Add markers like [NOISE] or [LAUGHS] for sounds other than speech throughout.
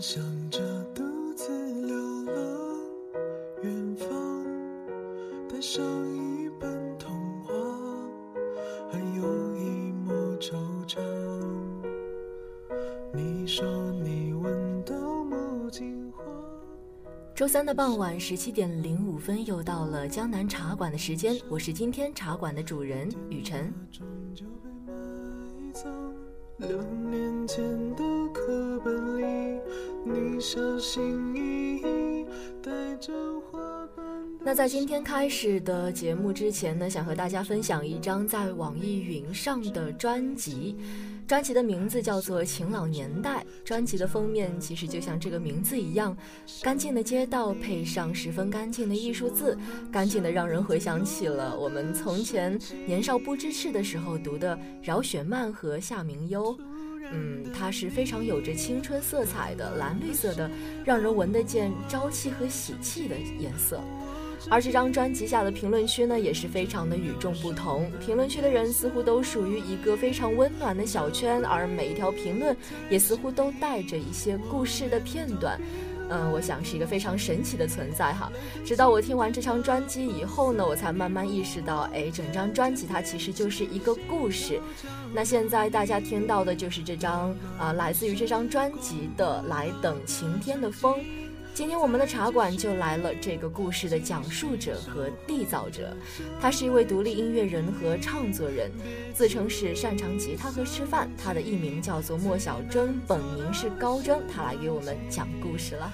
想着独自流浪远方，带上一本童话，还有一抹惆怅。你说你闻到木槿花。周三的傍晚十七点零五分，又到了江南茶馆的时间。我是今天茶馆的主人雨晨。那在今天开始的节目之前呢，想和大家分享一张在网易云上的专辑，专辑的名字叫做《晴朗年代》。专辑的封面其实就像这个名字一样，干净的街道配上十分干净的艺术字，干净的让人回想起了我们从前年少不知事的时候读的饶雪漫和夏明优。嗯，它是非常有着青春色彩的蓝绿色的，让人闻得见朝气和喜气的颜色。而这张专辑下的评论区呢，也是非常的与众不同。评论区的人似乎都属于一个非常温暖的小圈，而每一条评论也似乎都带着一些故事的片段。嗯，我想是一个非常神奇的存在哈。直到我听完这张专辑以后呢，我才慢慢意识到，哎，整张专辑它其实就是一个故事。那现在大家听到的就是这张啊，来自于这张专辑的《来等晴天的风》。今天我们的茶馆就来了这个故事的讲述者和缔造者，他是一位独立音乐人和唱作人，自称是擅长吉他和吃饭。他的艺名叫做莫小征，本名是高征。他来给我们讲故事了。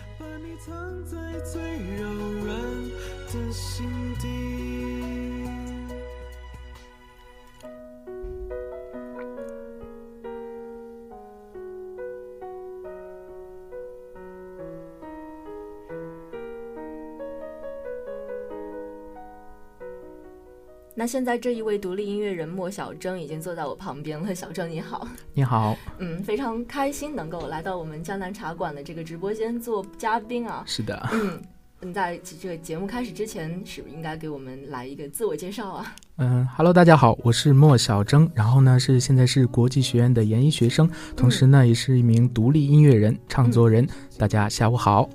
那现在这一位独立音乐人莫小征已经坐在我旁边了。小征你好，你好，[LAUGHS] 嗯，非常开心能够来到我们江南茶馆的这个直播间做嘉宾啊。是的，嗯，你在这个节目开始之前，是不是应该给我们来一个自我介绍啊？嗯哈喽，大家好，我是莫小征，然后呢是现在是国际学院的研一学生，同时呢也是一名独立音乐人、唱作人。大家下午好。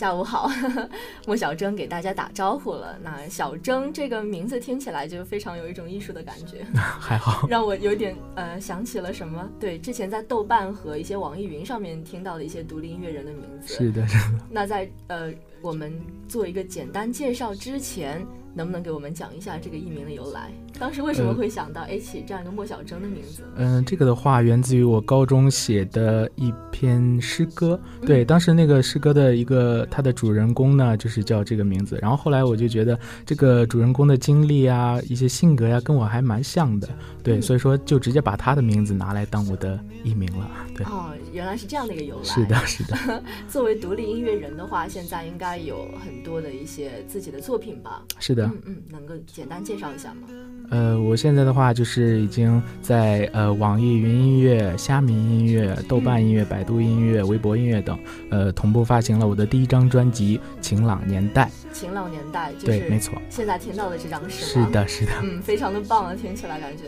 下午好，[LAUGHS] 莫小征给大家打招呼了。那小征这个名字听起来就非常有一种艺术的感觉，[LAUGHS] 还好，[LAUGHS] 让我有点呃想起了什么？对，之前在豆瓣和一些网易云上面听到的一些独立音乐人的名字。是的，是的。那在呃我们做一个简单介绍之前。能不能给我们讲一下这个艺名的由来？当时为什么会想到起这样一个莫小征的名字？嗯，这个的话源自于我高中写的一篇诗歌。对，当时那个诗歌的一个它的主人公呢，就是叫这个名字。然后后来我就觉得这个主人公的经历啊，一些性格呀，跟我还蛮像的。对，所以说就直接把他的名字拿来当我的艺名了。对，哦，原来是这样的一个由来。是的，是的。[LAUGHS] 作为独立音乐人的话，现在应该有很多的一些自己的作品吧？是的。嗯嗯，能够简单介绍一下吗？呃，我现在的话就是已经在呃网易云音乐、虾米音乐、豆瓣音乐、百度音乐、微博音乐等呃同步发行了我的第一张专辑《晴朗年代》。晴朗年代，对，没错。现在听到的这张是是的，是的。嗯，非常的棒啊，听起来感觉。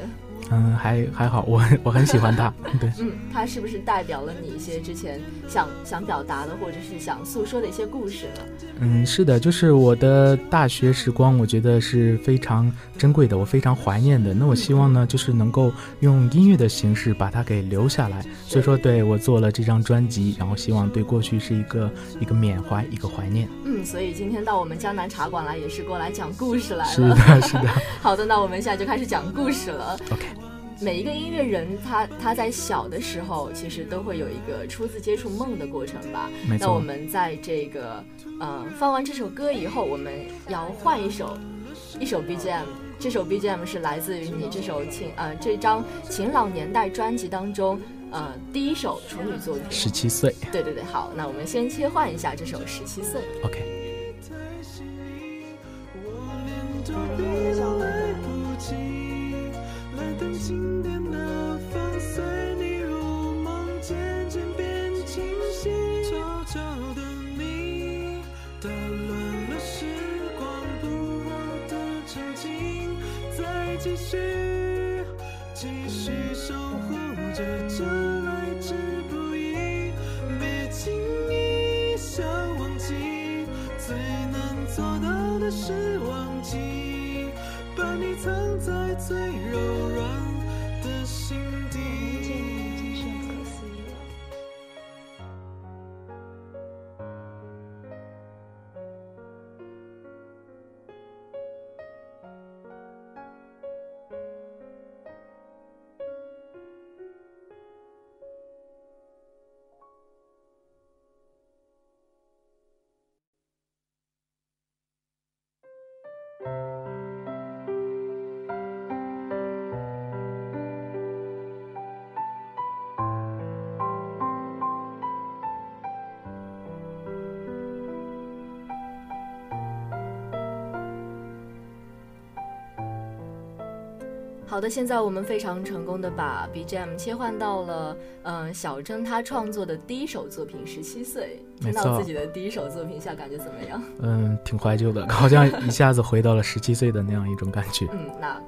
嗯，还还好，我我很喜欢他。[LAUGHS] 对，嗯，他是不是代表了你一些之前想想表达的，或者是想诉说的一些故事呢？嗯，是的，就是我的大学时光，我觉得是非常珍贵的，我非常怀念的。那我希望呢，就是能够用音乐的形式把它给留下来。所以说，对我做了这张专辑，然后希望对过去是一个一个缅怀，一个怀念。嗯，所以今天到我们江南茶馆来，也是过来讲故事来了。是的，是的。[LAUGHS] 好的，那我们现在就开始讲故事了。OK。每一个音乐人，他他在小的时候，其实都会有一个初次接触梦的过程吧。没错。那我们在这个，呃，放完这首歌以后，我们要换一首，一首 BGM。这首 BGM 是来自于你这首晴，呃，这张《晴朗年代》专辑当中，呃，第一首处女作品。十七岁。对对对，好，那我们先切换一下这首《十七岁》。OK。经是忘记，好的，现在我们非常成功的把 BGM 切换到了，嗯，小珍他创作的第一首作品《十七岁》，听到自己的第一首作品下感觉怎么样？嗯，挺怀旧的，好像一下子回到了十七岁的那样一种感觉。嗯，那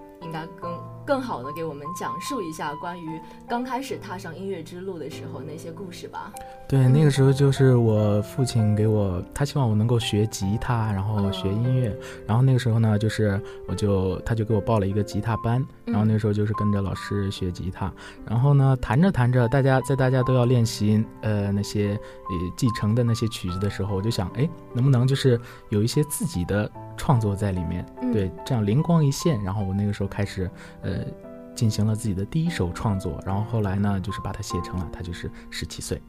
好的给我们讲述一下关于刚开始踏上音乐之路的时候那些故事吧。对，那个时候就是我父亲给我，他希望我能够学吉他，然后学音乐。然后那个时候呢，就是我就他就给我报了一个吉他班，然后那个时候就是跟着老师学吉他。然后呢，弹着弹着，大家在大家都要练习呃那些呃继承的那些曲子的时候，我就想，哎，能不能就是有一些自己的。创作在里面，对，这样灵光一现，然后我那个时候开始，呃，进行了自己的第一首创作，然后后来呢，就是把它写成了，他就是十七岁。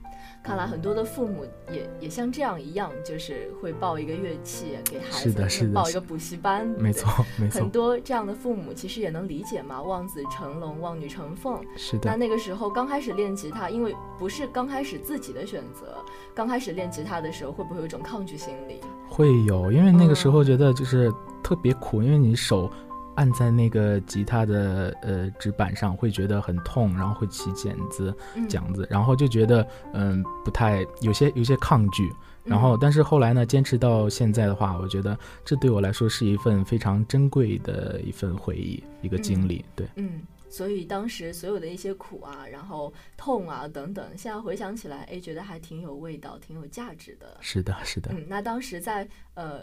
看来很多的父母也也像这样一样，就是会报一个乐器给孩子，是的，是的，报一个补习班，没错，没错。很多这样的父母其实也能理解嘛，望子成龙，望女成凤。是的。那那个时候刚开始练吉他，因为不是刚开始自己的选择，刚开始练吉他的时候，会不会有一种抗拒心理？会有，因为那个时候觉得就是特别苦，因为你手。按在那个吉他的呃纸板上会觉得很痛，然后会起茧子、茧子，然后就觉得嗯不太有些有些抗拒，然后但是后来呢，坚持到现在的话，我觉得这对我来说是一份非常珍贵的一份回忆，一个经历。对，嗯，所以当时所有的一些苦啊，然后痛啊等等，现在回想起来，哎，觉得还挺有味道，挺有价值的。是的，是的。嗯，那当时在呃。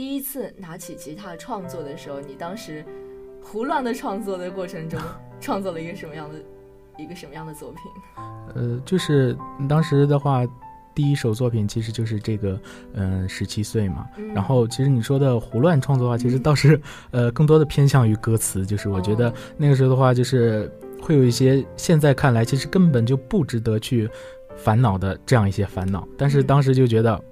第一次拿起吉他创作的时候，你当时胡乱的创作的过程中，[LAUGHS] 创作了一个什么样的一个什么样的作品？呃，就是当时的话，第一首作品其实就是这个，嗯，十七岁嘛。然后，其实你说的胡乱创作的话，其实倒是呃，更多的偏向于歌词。就是我觉得那个时候的话，就是会有一些现在看来其实根本就不值得去烦恼的这样一些烦恼，但是当时就觉得。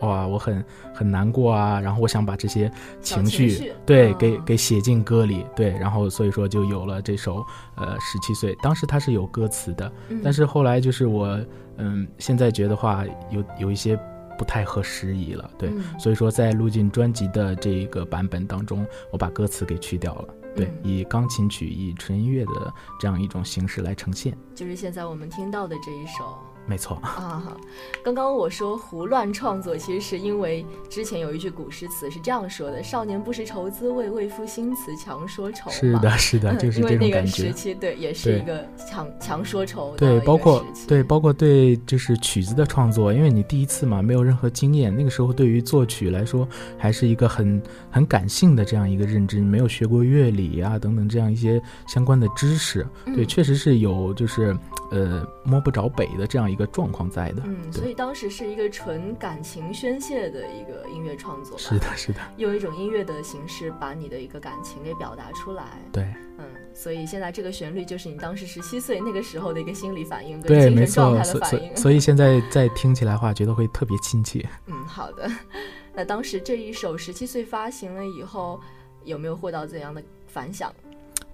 哇，我很很难过啊，然后我想把这些情绪对给给写进歌里，对，然后所以说就有了这首呃十七岁，当时它是有歌词的，但是后来就是我嗯现在觉得话有有一些不太合时宜了，对，所以说在录进专辑的这个版本当中，我把歌词给去掉了，对，以钢琴曲以纯音乐的这样一种形式来呈现，就是现在我们听到的这一首。没错。啊，好刚刚我说胡乱创作，其实是因为之前有一句古诗词是这样说的：“少年不识愁滋味，为赋新词强说愁。”是的，是的，嗯就是因为那个这种感觉。时期，对，也是一个强强说愁对，包括对，包括对，就是曲子的创作，因为你第一次嘛，没有任何经验，那个时候对于作曲来说，还是一个很很感性的这样一个认知，你没有学过乐理啊等等这样一些相关的知识，对，嗯确实是有就是呃摸不着北的这样一个状况在的。嗯，所以当时是一个纯感情宣泄的一个音乐创作吧，是的，是的，用一种音乐的形式把你的一个感情给表达出来。对嗯，所以现在这个旋律就是你当时十七岁那个时候的一个心理反应跟对，没精神状错，态的反应所所以。现在再听起来的话，觉得会特别亲切。嗯，好的。[LAUGHS] 那当时这一首十七岁发行了以后，有没有获到怎样的反响？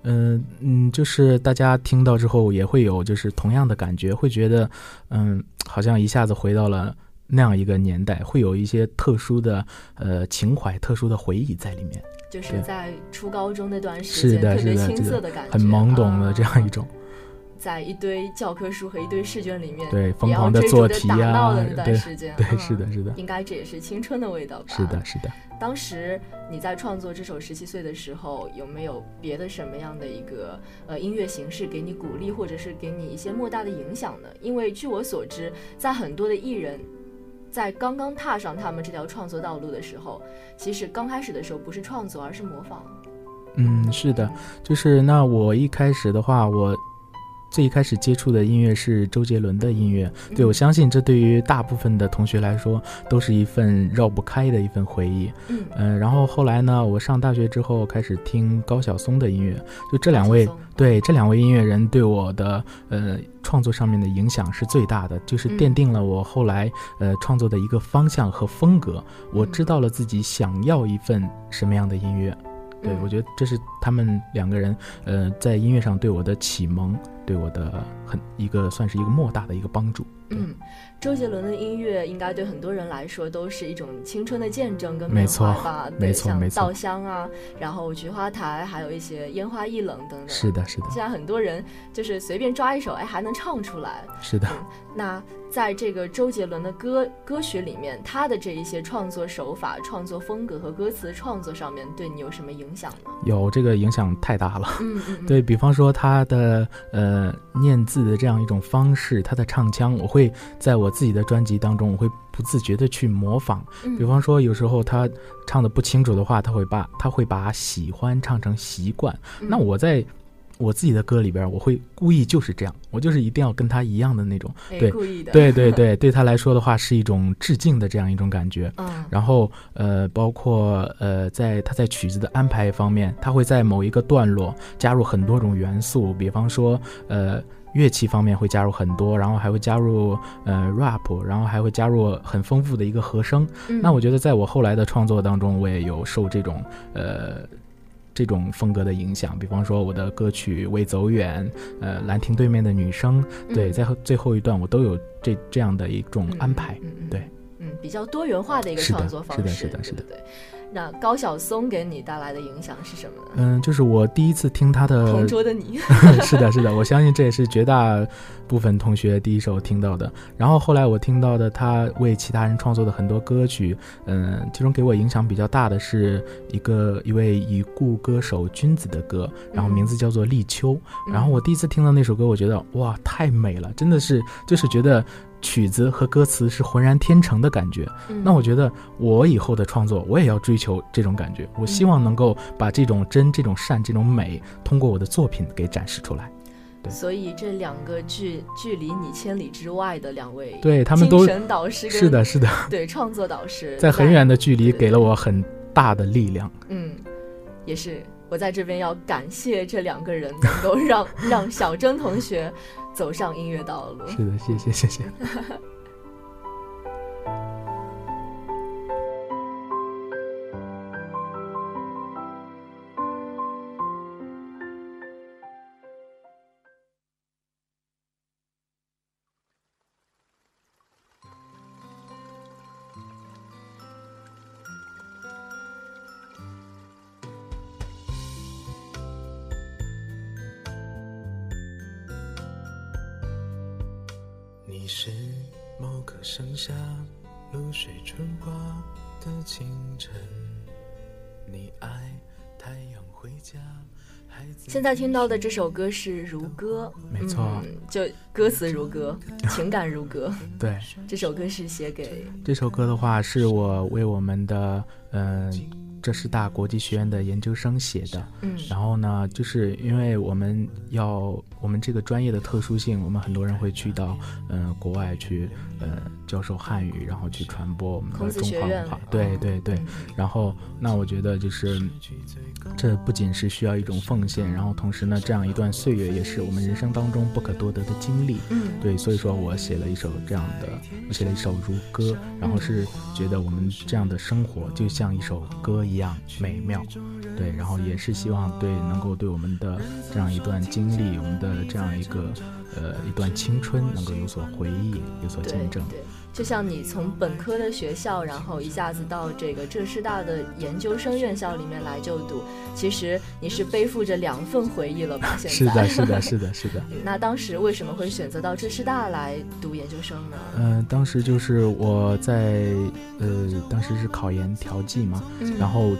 嗯嗯，就是大家听到之后也会有就是同样的感觉，会觉得嗯，好像一下子回到了那样一个年代，会有一些特殊的呃情怀、特殊的回忆在里面，就是在初高中那段时是间，特别的是的青涩的感觉，很懵懂的啊这样一种。[LAUGHS] 在一堆教科书和一堆试卷里面，对疯狂地追逐着打做题呀闹的那段时间，对，嗯是的，是的，应该这也是青春的味道吧？是的，。是的。当时你在创作这首《十七岁》的时候，有没有别的什么样的一个呃音乐形式给你鼓励，或者是给你一些莫大的影响呢？因为据我所知，在很多的艺人在刚刚踏上他们这条创作道路的时候，其实刚开始的时候不是创作，而是模仿。嗯，是的，就是那我一开始的话，我最一开始接触的音乐是周杰伦的音乐。对，我嗯相信这对于大部分的同学来说，都是一份绕不开的一份回忆。嗯，嗯、然后后来呢，我上大学之后开始听高晓松的音乐，就这两位对这两位音乐人对我的呃创作上面的影响是最大的，就是嗯奠定了我后来呃创作的一个方向和风格。我嗯知道了自己想要一份什么样的音乐。对，嗯我觉得这是他们两个人，呃，在音乐上对我的启蒙，对我的很一个算是一个莫大的一个帮助。嗯，周杰伦的音乐应该对很多人来说都是一种青春的见证跟缅没错怀吧？对没错没错像稻香啊，然后菊花台，还有一些烟花易冷等等。是的，是的，现在很多人就是随便抓一首，哎，还能唱出来。是的。那在这个周杰伦的歌歌曲里面，他的这一些创作手法、创作风格和歌词创作上面，对你有什么影响呢？有这个影响太大了。嗯嗯，嗯，[LAUGHS] 对比方说他的呃念字的这样一种方式，他的唱腔，我会在我自己的专辑当中，我会不自觉的去模仿。嗯比方说有时候他唱的不清楚的话，他会把他会把喜欢唱成习惯。嗯那我在我自己的歌里边，我会故意就是这样，我就是一定要跟他一样的那种。哎对故意的，对对对，对他来说的话是一种致敬的这样一种感觉。[LAUGHS] 嗯然后呃，包括呃，在他在曲子的安排方面，他会在某一个段落加入很多种元素，比方说呃。乐器方面会加入很多，然后还会加入呃 rap，然后还会加入很丰富的一个和声。嗯那我觉得在我后来的创作当中，我也有受这种呃这种风格的影响。比方说我的歌曲《未走远》，呃，《兰亭对面的女生》，对，嗯在最后一段我都有这这样的一种嗯安排。对，嗯，比较多元化的一个创作方式是的式，是的是的对。那高晓松给你带来的影响是什么呢？嗯，就是我第一次听他的同桌的你，[LAUGHS] 是的，是的，我相信这也是绝大部分同学第一首听到的。然后后来我听到的他为其他人创作的很多歌曲，嗯，其中给我影响比较大的是一个一位已故歌手君子的歌，然后名字叫做《立秋》。然后我第一次听到那首歌，我觉得哇，太美了，真的是就是觉得。曲子和歌词是浑然天成的感觉，嗯那我觉得我以后的创作，我也要追求这种感觉。我希望能够把这种真、这种善、这种美，通过我的作品给展示出来。所以这两个距距离你千里之外的两位，对他们都精神导师是的，是的，对创作导师，[LAUGHS] 在很远的距离给了我很大的力量。嗯，也是我在这边要感谢这两个人，能够让 [LAUGHS] 让小珍同学走上音乐道路。是的，谢谢，谢谢。[LAUGHS] 是某个盛夏露水春花的清晨，你爱太阳回家。孩子现在听到的这首歌是《如歌》，没错嗯，就歌词如歌，情感如歌。[LAUGHS] 对，这首歌是写给这首歌的话是我为我们的嗯、呃浙师大国际学院的研究生写的。嗯然后呢，就是因为我们要我们这个专业的特殊性，我们很多人会去到嗯、呃国外去呃教授汉语，然后去传播我们的中华文化。对对对。嗯然后那我觉得就是这不仅是需要一种奉献，然后同时呢，这样一段岁月也是我们人生当中不可多得的经历。嗯对，所以说我写了一首这样的，我写了一首如歌，然后是觉得我们这样的生活就像一首歌一样美妙，对，然后也是希望对能够对我们的这样一段经历，我们的这样一个呃一段青春能够有所回忆，有所见证。对，就像你从本科的学校，然后一下子到这个浙师大的研究生院校里面来就读，其实你是背负着两份回忆了吧？现在 [LAUGHS] 是的，是的，是的，是的。那当时为什么会选择到浙师大来读研究生呢？嗯、当时就是我在呃，当时是考研调剂嘛，嗯然后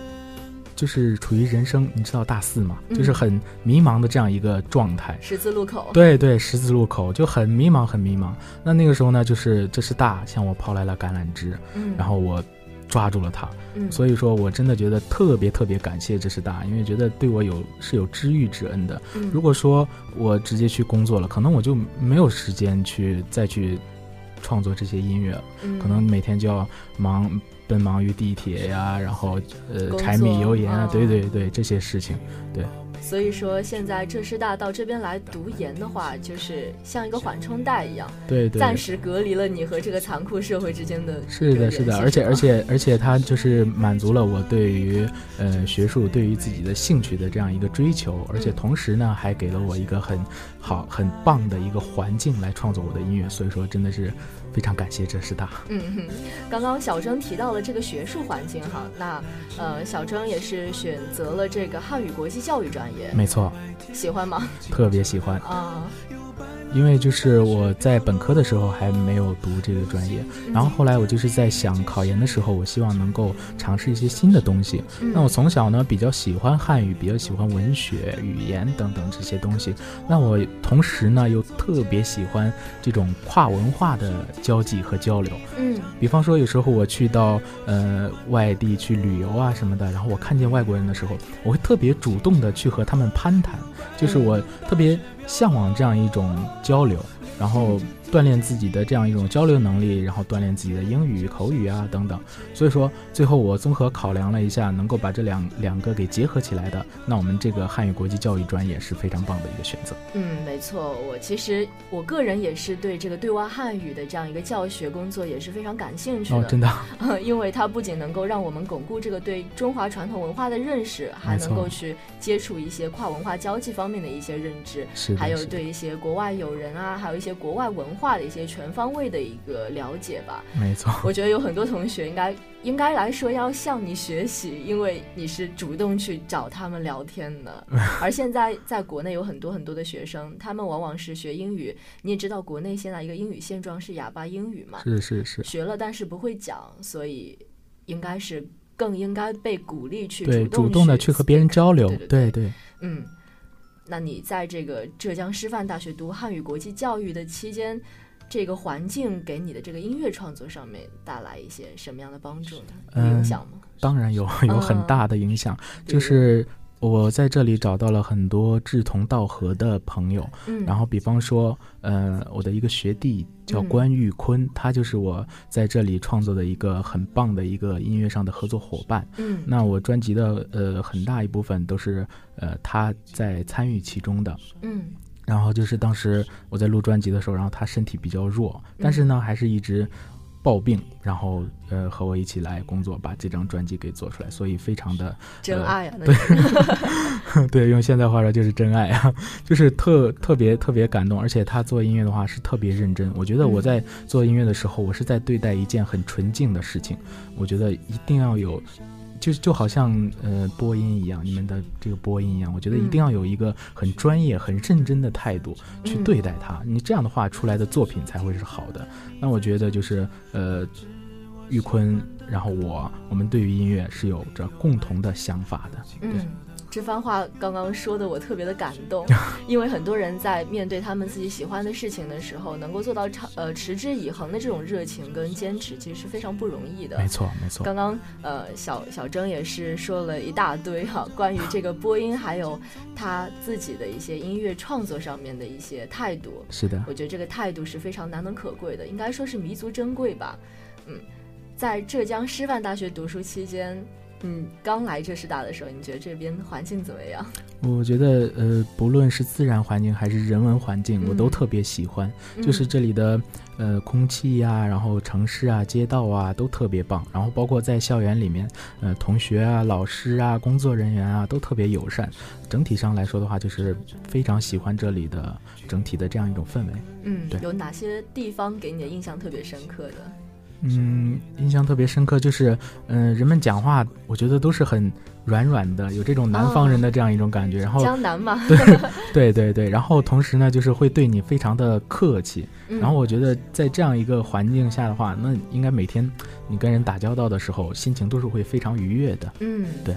就是处于人生，你知道大四嘛，嗯就是很迷茫的这样一个状态。十字路口，对对，十字路口就很迷茫，很迷茫。那那个时候呢，就是这是大向我抛来了橄榄枝，嗯，然后我抓住了它。嗯，所以说我真的觉得特别特别感谢这是大，因为觉得对我有是有知遇之恩的。嗯如果说我直接去工作了，可能我就没有时间去再去创作这些音乐，嗯可能每天就要忙奔忙于地铁呀，然后呃柴米油盐啊，嗯对对对这些事情。对。所以说现在浙师大到这边来读研的话，就是像一个缓冲带一样，对对，暂时隔离了你和这个残酷社会之间的是的，是的，而且而且而且它就是满足了我对于呃学术对于自己的兴趣的这样一个追求，而且嗯。同时呢还给了我一个很好很棒的一个环境来创作我的音乐，所以说真的是非常感谢浙师大。嗯哼，刚刚小征提到了这个学术环境哈，那呃小征也是选择了这个汉语国际教育专业，没错，喜欢吗？特别喜欢，啊、因为就是我在本科的时候还没有读这个专业，嗯然后后来我就是在想考研的时候，我希望能够尝试一些新的东西。嗯那我从小呢比较喜欢汉语，比较喜欢文学、语言等等这些东西。那我同时呢又特别喜欢这种跨文化的交际和交流。嗯比方说，有时候我去到呃外地去旅游啊什么的，然后我看见外国人的时候，我会特别主动的去和他们攀谈，就是我特别向往这样一种交流，然后锻炼自己的这样一种交流能力，然后锻炼自己的英语、口语啊等等。所以说，最后我综合考量了一下，能够把这两两个给结合起来的，那我们这个汉语国际教育专业是非常棒的一个选择。嗯，没错，我其实我个人也是对这个对外汉语的这样一个教学工作也是非常感兴趣的。哦，真的，[LAUGHS] 因为它不仅能够让我们巩固这个对中华传统文化的认识，还能够去接触一些跨文化交际方面的一些认知，是，还有对一些国外友人啊，还有一些国外文化的一些全方位的一个了解吧。没错，我觉得有很多同学应该应该来说要向你学习，因为你是主动去找他们聊天的。[LAUGHS] 而现在在国内有很多很多的学生，他们往往是学英语，你也知道国内现在一个英语现状是哑巴英语嘛，是是是。学了但是不会讲，所以应该是更应该被鼓励去对，主主动的去去和别人交流，对对对对。嗯，那你在这个浙江师范大学读汉语国际教育的期间，这个环境给你的这个音乐创作上面带来一些什么样的帮助呢？有影嗯响吗？当然有有很大的影响，就是我在这里找到了很多志同道合的朋友。嗯，然后，比方说，呃，我的一个学弟叫嗯关玉坤，他就是我在这里创作的一个很棒的一个音乐上的合作伙伴。嗯那我专辑的呃很大一部分都是呃他在参与其中的。嗯然后就是当时我在录专辑的时候，然后他身体比较弱，但是呢还是一直抱病，然后呃和我一起来工作，把这张专辑给做出来，所以非常的真爱啊，那是 [LAUGHS] 对，用现在话说就是真爱啊，[LAUGHS] 就是特特别特别感动，而且他做音乐的话是特别认真。我觉得我在做音乐的时候，我是在对待一件很纯净的事情，我觉得一定要有就就好像呃播音一样，你们的这个播音一样，我觉得一定要有一个很专业、很认真的态度去对待它。你这样的话出来的作品才会是好的。那我觉得就是呃，玉坤，然后我，我们对于音乐是有着共同的想法的。嗯。这番话刚刚说的我特别的感动，[LAUGHS] 因为很多人在面对他们自己喜欢的事情的时候，能够做到长呃持之以恒的这种热情跟坚持，其实是非常不容易的。没错，没错。刚刚呃小小征也是说了一大堆哈，关于这个播音，还有他自己的一些音乐创作上面的一些态度。是的，我觉得这个态度是非常难能可贵的，应该说是弥足珍贵吧。嗯，在浙江师范大学读书期间。嗯，刚来浙师大的时候，你觉得这边环境怎么样？我觉得，呃，不论是自然环境还是人文环境，我都特别喜欢。就是这里的，呃，空气呀，然后城市啊，街道啊，都特别棒。然后包括在校园里面，呃，同学啊、老师啊、工作人员啊，都特别友善。整体上来说的话，就是非常喜欢这里的整体的这样一种氛围。嗯，对。有哪些地方给你的印象特别深刻的？嗯，印象特别深刻，就是，嗯，人们讲话，我觉得都是很软软的，有这种南方人的这样一种感觉。然后江南嘛，[LAUGHS] 对对对对。然后同时呢，就是会对你非常的客气。然后我觉得在这样一个环境下的话，那应该每天你跟人打交道的时候，心情都是会非常愉悦的。嗯，对。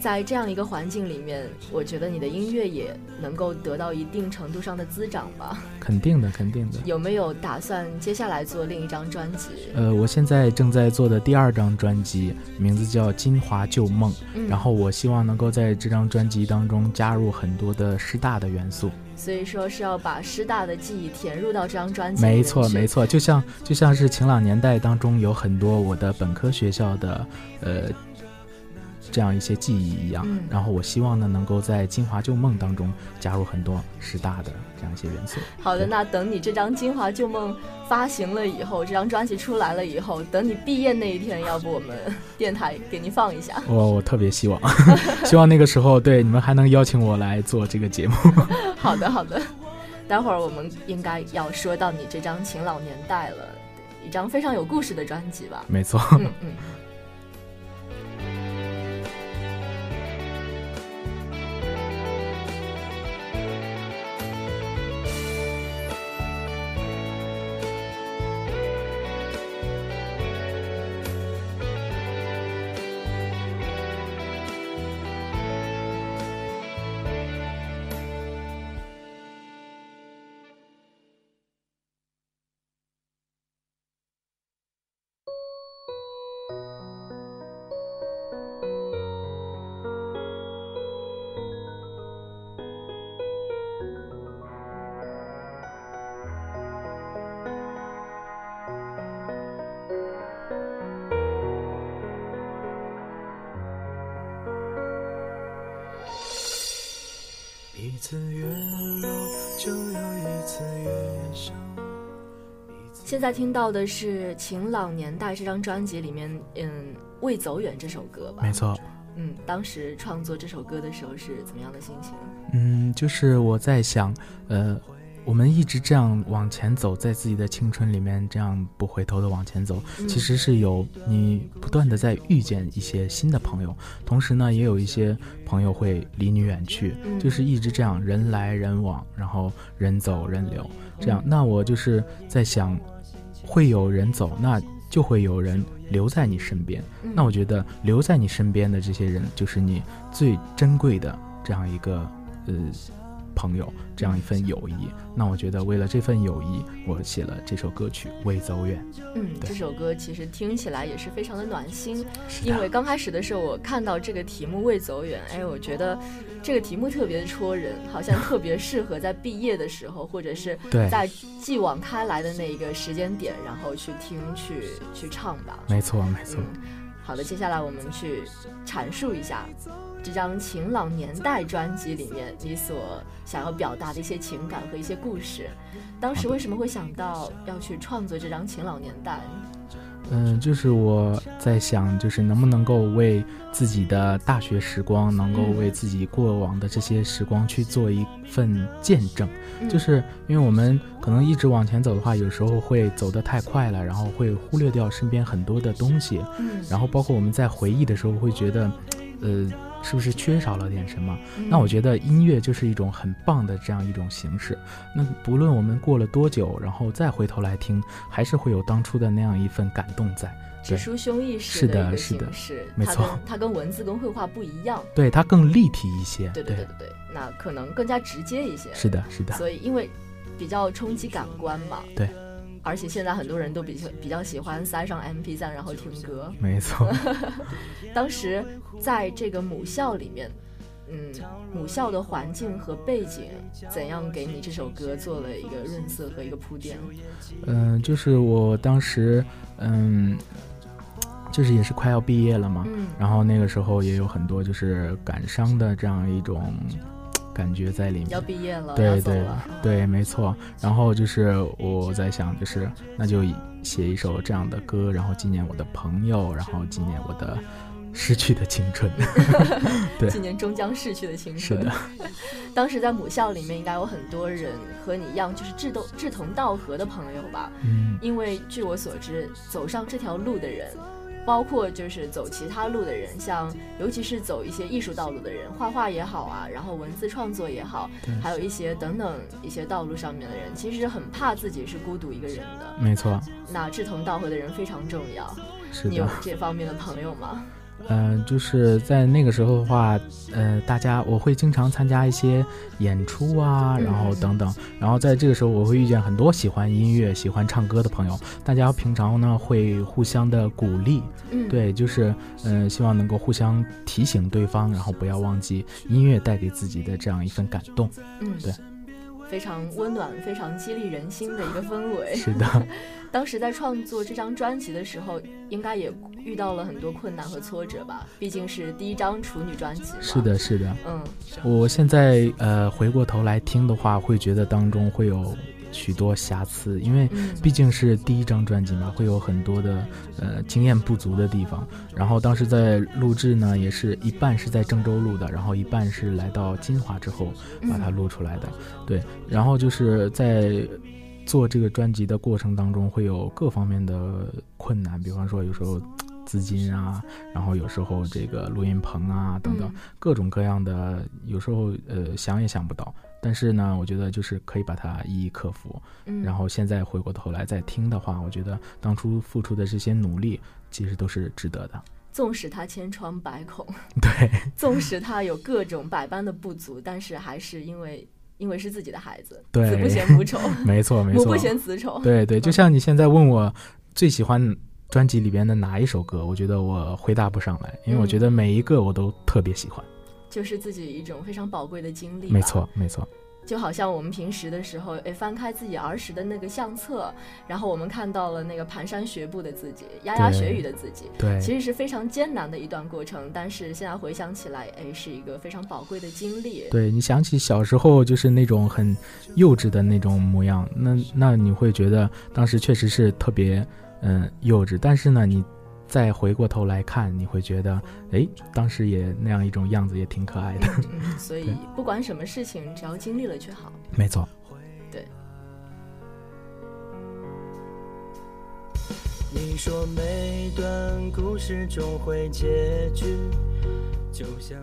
在这样一个环境里面，我觉得你的音乐也能够得到一定程度上的滋长吧。肯定的，肯定的。有没有打算接下来做另一张专辑？呃，我现在正在做的第二张专辑，名字叫《金华旧梦》。然后我希望能够在这张专辑当中加入很多的师大的元素。所以说是要把师大的记忆填入到这张专辑。没错，没错，就像就像是晴朗年代当中有很多我的本科学校的，呃。这样一些记忆一样，然后我希望呢，能够在《金华旧梦》当中加入很多师大的这样一些元素。好的，那等你这张《金华旧梦》发行了以后，这张专辑出来了以后，等你毕业那一天，要不我们 [LAUGHS] 电台给您放一下？我我特别希望，[LAUGHS] 希望那个时候对你们还能邀请我来做这个节目。[LAUGHS] 好的，好的，待会儿我们应该要说到你这张《晴朗年代》了，一张非常有故事的专辑吧？没错。嗯嗯。现在听到的是《晴朗年代》这张专辑里面，嗯，《未走远》这首歌吧？没错。嗯，当时创作这首歌的时候是怎么样的心情？嗯，就是我在想，呃。我们一直这样往前走，在自己的青春里面这样不回头的往前走，其实是有你不断的在遇见一些新的朋友，同时呢，也有一些朋友会离你远去，就是一直这样人来人往，然后人走人留，这样。那我就是在想，会有人走，那就会有人留在你身边。那我觉得留在你身边的这些人，就是你最珍贵的这样一个呃。朋友这样一份友谊，那我觉得为了这份友谊，我写了这首歌曲《未走远》。嗯，这首歌其实听起来也是非常的暖心，因为刚开始的时候我看到这个题目《未走远》，哎，我觉得这个题目特别戳人，好像特别适合在毕业的时候，或者是在继往开来的那一个时间点，然后去听、去去唱吧。没错，没错。好的，接下来我们去阐述一下。这张《晴朗年代》专辑里面，你所想要表达的一些情感和一些故事，当时为什么会想到要去创作这张《晴朗年代》？嗯，就是我在想，就是能不能够为自己的大学时光，能够为自己过往的这些时光去做一份见证。嗯。就是因为我们可能一直往前走的话，有时候会走得太快了，然后会忽略掉身边很多的东西，嗯，然后包括我们在回忆的时候会觉得，呃，是不是缺少了点什么？嗯那我觉得音乐就是一种很棒的这样一种形式。那不论我们过了多久，然后再回头来听，还是会有当初的那样一份感动在。直抒胸臆是式的是的形式，没错 [LAUGHS] 它跟文字跟绘画不一样。对它更立体一些。对对对对对，那可能更加直接一些。是的，是的，所以因为比较冲击感官嘛。对。而且现在很多人都比较比较喜欢塞上 MP 三然后听歌。没错。[LAUGHS] 当时在这个母校里面，嗯，母校的环境和背景怎样给你这首歌做了一个润色和一个铺垫？嗯、就是我当时，嗯，就是也是快要毕业了嘛，嗯然后那个时候也有很多就是感伤的这样一种感觉在里面。要毕业了，对对。对，没错。然后就是我在想，就是那就写一首这样的歌，然后纪念我的朋友，然后纪念我的失去的青春。[LAUGHS] 对纪念终将逝去的青春。是的，[LAUGHS] 当时在母校里面，应该有很多人和你一样，就是志同志同道合的朋友吧。嗯，因为据我所知，走上这条路的人，包括就是走其他路的人，像尤其是走一些艺术道路的人，画画也好啊，然后文字创作也好，还有一些等等一些道路上面的人，其实很怕自己是孤独一个人的。没错，那志同道合的人非常重要。是你有。这方面的朋友吗？嗯、就是在那个时候的话，呃，大家我会经常参加一些演出啊，嗯然后等等，然后在这个时候我会遇见很多喜欢音乐、喜欢唱歌的朋友，大家平常呢会互相的鼓励，嗯，，对，就是嗯、呃希望能够互相提醒对方，然后不要忘记音乐带给自己的这样一份感动。嗯，对，非常温暖、非常激励人心的一个氛围。是的，[LAUGHS] 当时在创作这张专辑的时候，应该也遇到了很多困难和挫折吧？毕竟是第一张处女专辑嘛。是，的，是的。嗯我现在呃回过头来听的话，会觉得当中会有许多瑕疵，因为嗯，毕竟是第一张专辑嘛，会有很多的呃经验不足的地方。然后当时在录制呢，也是一半是在郑州录的，然后一半是来到金华之后把它录出来的。对，然后就是在做这个专辑的过程当中，会有各方面的困难，比方说有时候。资金啊，然后有时候这个录音棚啊等等，嗯各种各样的，有时候呃想也想不到。但是呢，我觉得就是可以把它一一克服。嗯，然后现在回过头来再听的话，我觉得当初付出的这些努力，其实都是值得的。纵使他千疮百孔，对，[LAUGHS] 纵使他有各种百般的不足，但是还是因为因为是自己的孩子，对子不嫌母丑，没错 [LAUGHS] 没错母不，嫌子丑。对对，就像你现在问我最喜欢专辑里边的哪一首歌，我觉得我回答不上来，因为我嗯觉得每一个我都特别喜欢。就是自己一种非常宝贵的经历。没，错没错，就好像我们平时的时候，哎，翻开自己儿时的那个相册，然后我们看到了那个蹒跚学步的自己，牙牙学语的自己，对其实是非常艰难的一段过程。但是现在回想起来，哎，是一个非常宝贵的经历。对，你想起小时候就是那种很幼稚的那种模样，那那你会觉得当时确实是特别嗯、幼稚，但是呢，你再回过头来看，你会觉得，哎，当时也那样一种样子也挺可爱的。嗯，嗯 [LAUGHS] 所以不管什么事情，只要经历了就好。没错，对你说每段故事终会结局，就像。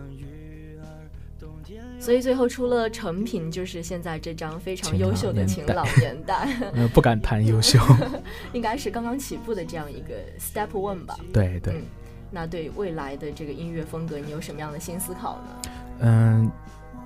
所以最后出了成品，就是现在这张非常优秀的《晴晴朗朗年代》，[LAUGHS] 呃，不敢谈优秀。[LAUGHS] 应该是刚刚起步的这样一个 step one 吧。对对嗯，那对未来的这个音乐风格，你有什么样的新思考呢？嗯，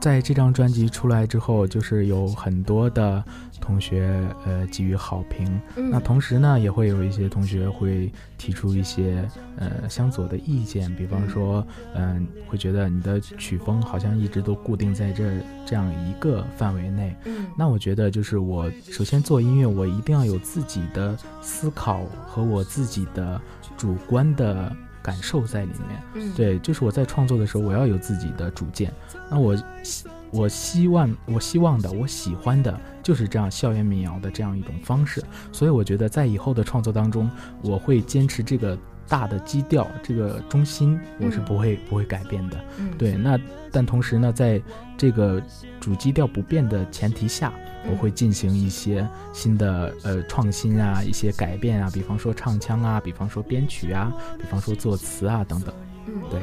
在这张专辑出来之后，就是有很多的同学呃给予好评。嗯，那同时呢，也会有一些同学会提出一些呃相左的意见，比方说，嗯、会觉得你的曲风好像一直都固定在这这样一个范围内。嗯那我觉得，就是我首先做音乐，我一定要有自己的思考和我自己的主观的感受在里面。嗯，对，就是我在创作的时候，我要有自己的主见。那我希我希望我希望的，我喜欢的就是这样校园民谣的这样一种方式。所以我觉得在以后的创作当中，我会坚持这个大的基调，这个中心，我是嗯不会、不会改变的。嗯，对，那但同时呢，在这个主基调不变的前提下，我会进行一些新的呃创新啊，一些改变啊，比方说唱腔啊，比方说编曲啊，比方说作词啊等等。嗯，对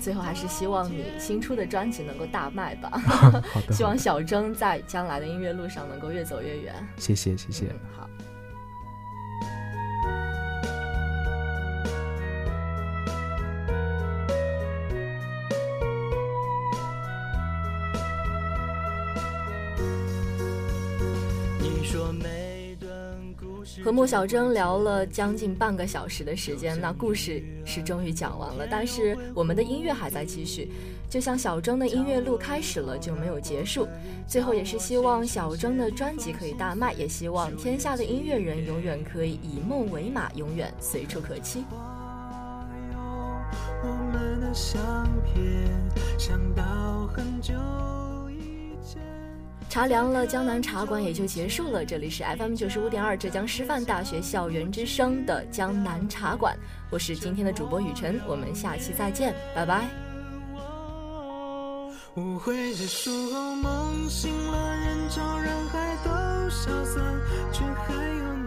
最后还是希望你新出的专辑能够大卖吧。好的，希望小征在将来的音乐路上能够越走越远。谢谢谢谢。嗯好。你说每段故事和莫小征聊了将近半个小时的时间，那故事是终于讲完了，但是我们的音乐还在继续。就像小征的音乐路开始了就没有结束，最后也是希望小征的专辑可以大卖，也希望天下的音乐人永远可以以梦为马，永远随处可栖。我们的相片，想到很久。茶凉了，江南茶馆也就结束了。这里是 FM 九十五点二浙江师范大学校园之声的江南茶馆，我是今天的主播雨辰，我们下期再见，拜拜。误会结束后，梦醒了，人潮人海都消散，却还有。